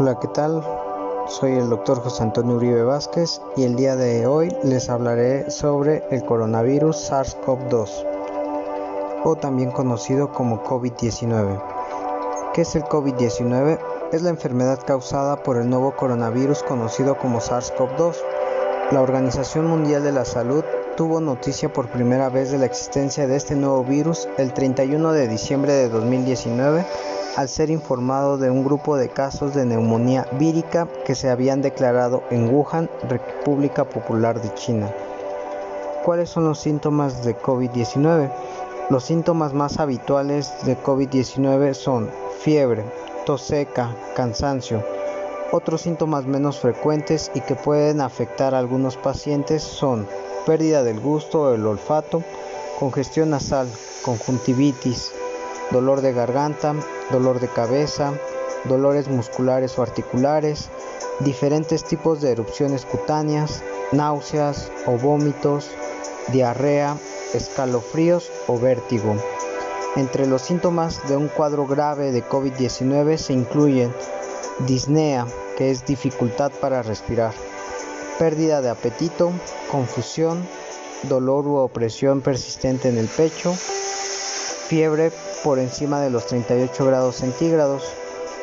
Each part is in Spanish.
Hola, ¿qué tal? Soy el doctor José Antonio Uribe Vázquez y el día de hoy les hablaré sobre el coronavirus SARS-CoV-2 o también conocido como COVID-19. ¿Qué es el COVID-19? Es la enfermedad causada por el nuevo coronavirus conocido como SARS-CoV-2. La Organización Mundial de la Salud tuvo noticia por primera vez de la existencia de este nuevo virus el 31 de diciembre de 2019 al ser informado de un grupo de casos de neumonía vírica que se habían declarado en Wuhan, República Popular de China. ¿Cuáles son los síntomas de COVID-19? Los síntomas más habituales de COVID-19 son fiebre, tos seca, cansancio. Otros síntomas menos frecuentes y que pueden afectar a algunos pacientes son pérdida del gusto o el olfato, congestión nasal, conjuntivitis, dolor de garganta, dolor de cabeza, dolores musculares o articulares, diferentes tipos de erupciones cutáneas, náuseas o vómitos, diarrea, escalofríos o vértigo. Entre los síntomas de un cuadro grave de COVID-19 se incluyen disnea, que es dificultad para respirar, pérdida de apetito, confusión, dolor u opresión persistente en el pecho, fiebre por encima de los 38 grados centígrados.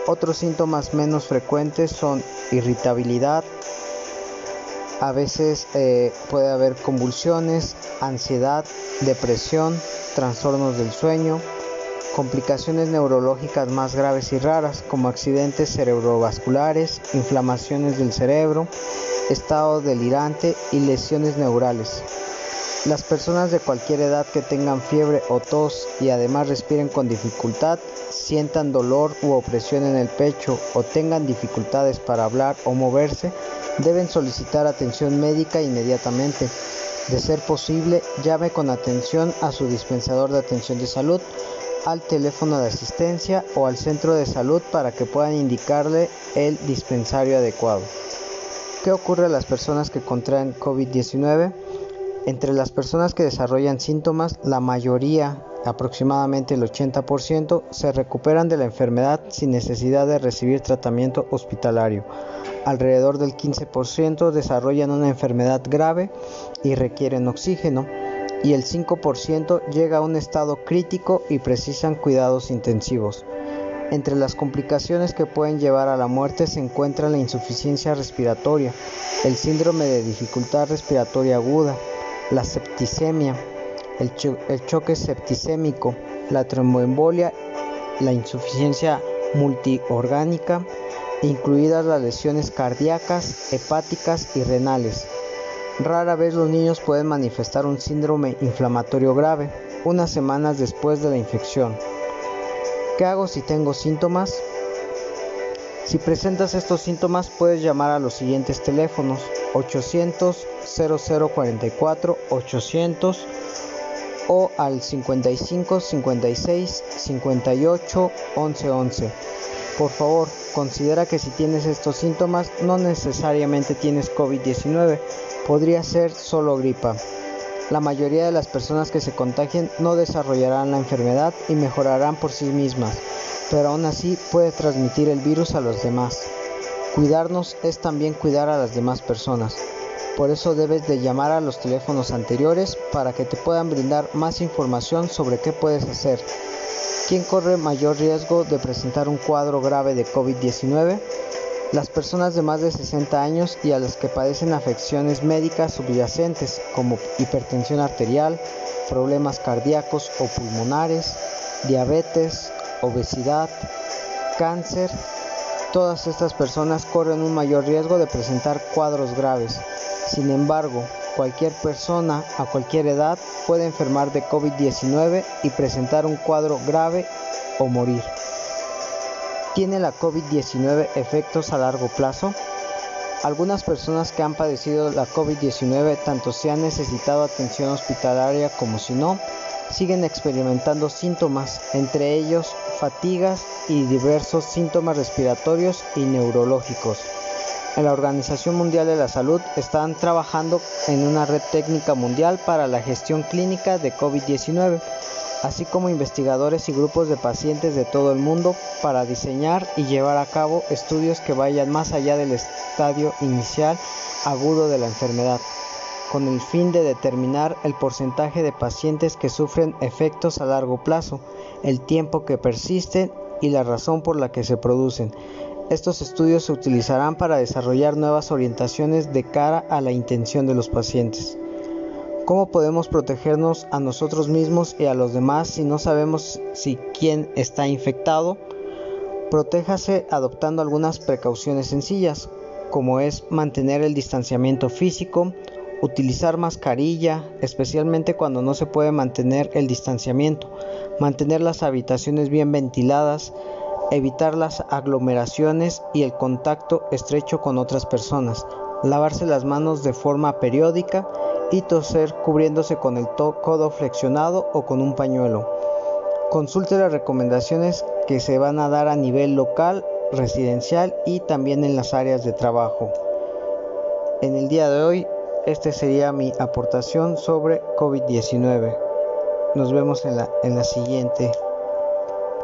Otros síntomas menos frecuentes son irritabilidad, a veces eh, puede haber convulsiones, ansiedad, depresión, trastornos del sueño, complicaciones neurológicas más graves y raras como accidentes cerebrovasculares, inflamaciones del cerebro, estado delirante y lesiones neurales. Las personas de cualquier edad que tengan fiebre o tos y además respiren con dificultad, sientan dolor u opresión en el pecho o tengan dificultades para hablar o moverse, deben solicitar atención médica inmediatamente. De ser posible, llame con atención a su dispensador de atención de salud, al teléfono de asistencia o al centro de salud para que puedan indicarle el dispensario adecuado. ¿Qué ocurre a las personas que contraen COVID-19? Entre las personas que desarrollan síntomas, la mayoría, aproximadamente el 80%, se recuperan de la enfermedad sin necesidad de recibir tratamiento hospitalario. Alrededor del 15% desarrollan una enfermedad grave y requieren oxígeno y el 5% llega a un estado crítico y precisan cuidados intensivos. Entre las complicaciones que pueden llevar a la muerte se encuentra la insuficiencia respiratoria, el síndrome de dificultad respiratoria aguda, la septicemia, el, choque septicémico, la tromboembolia, la insuficiencia multiorgánica, incluidas las lesiones cardíacas, hepáticas y renales. Rara vez los niños pueden manifestar un síndrome inflamatorio grave unas semanas después de la infección. ¿Qué hago si tengo síntomas? Si presentas estos síntomas puedes llamar a los siguientes teléfonos 800 0044 800 o al 55 56 58 11 11. Por favor, considera que si tienes estos síntomas no necesariamente tienes COVID-19, podría ser solo gripa. La mayoría de las personas que se contagien no desarrollarán la enfermedad y mejorarán por sí mismas, pero aún así puede transmitir el virus a los demás. Cuidarnos es también cuidar a las demás personas. Por eso debes de llamar a los teléfonos anteriores para que te puedan brindar más información sobre qué puedes hacer. ¿Quién corre mayor riesgo de presentar un cuadro grave de COVID-19? Las personas de más de 60 años y a las que padecen afecciones médicas subyacentes como hipertensión arterial, problemas cardíacos o pulmonares, diabetes, obesidad, cáncer, todas estas personas corren un mayor riesgo de presentar cuadros graves. Sin embargo, cualquier persona a cualquier edad puede enfermar de COVID-19 y presentar un cuadro grave o morir. ¿Tiene la COVID-19 efectos a largo plazo? Algunas personas que han padecido la COVID-19, tanto si han necesitado atención hospitalaria como si no, siguen experimentando síntomas, entre ellos fatigas y diversos síntomas respiratorios y neurológicos en la Organización Mundial de la Salud están trabajando en una red técnica mundial para la gestión clínica de COVID-19. Así como investigadores y grupos de pacientes de todo el mundo para diseñar y llevar a cabo estudios que vayan más allá del estadio inicial agudo de la enfermedad, con el fin de determinar el porcentaje de pacientes que sufren efectos a largo plazo, el tiempo que persisten y la razón por la que se producen. Estos estudios se utilizarán para desarrollar nuevas orientaciones de cara a la intención de los pacientes. ¿Cómo podemos protegernos a nosotros mismos y a los demás si no sabemos si quién está infectado? Protéjase adoptando algunas precauciones sencillas, como es mantener el distanciamiento físico, utilizar mascarilla, especialmente cuando no se puede mantener el distanciamiento, mantener las habitaciones bien ventiladas, evitar las aglomeraciones y el contacto estrecho con otras personas, lavarse las manos de forma periódica, y toser cubriéndose con el codo flexionado o con un pañuelo. Consulte las recomendaciones que se van a dar a nivel local, residencial y también en las áreas de trabajo. En el día de hoy, esta sería mi aportación sobre COVID-19. Nos vemos en la, en la siguiente.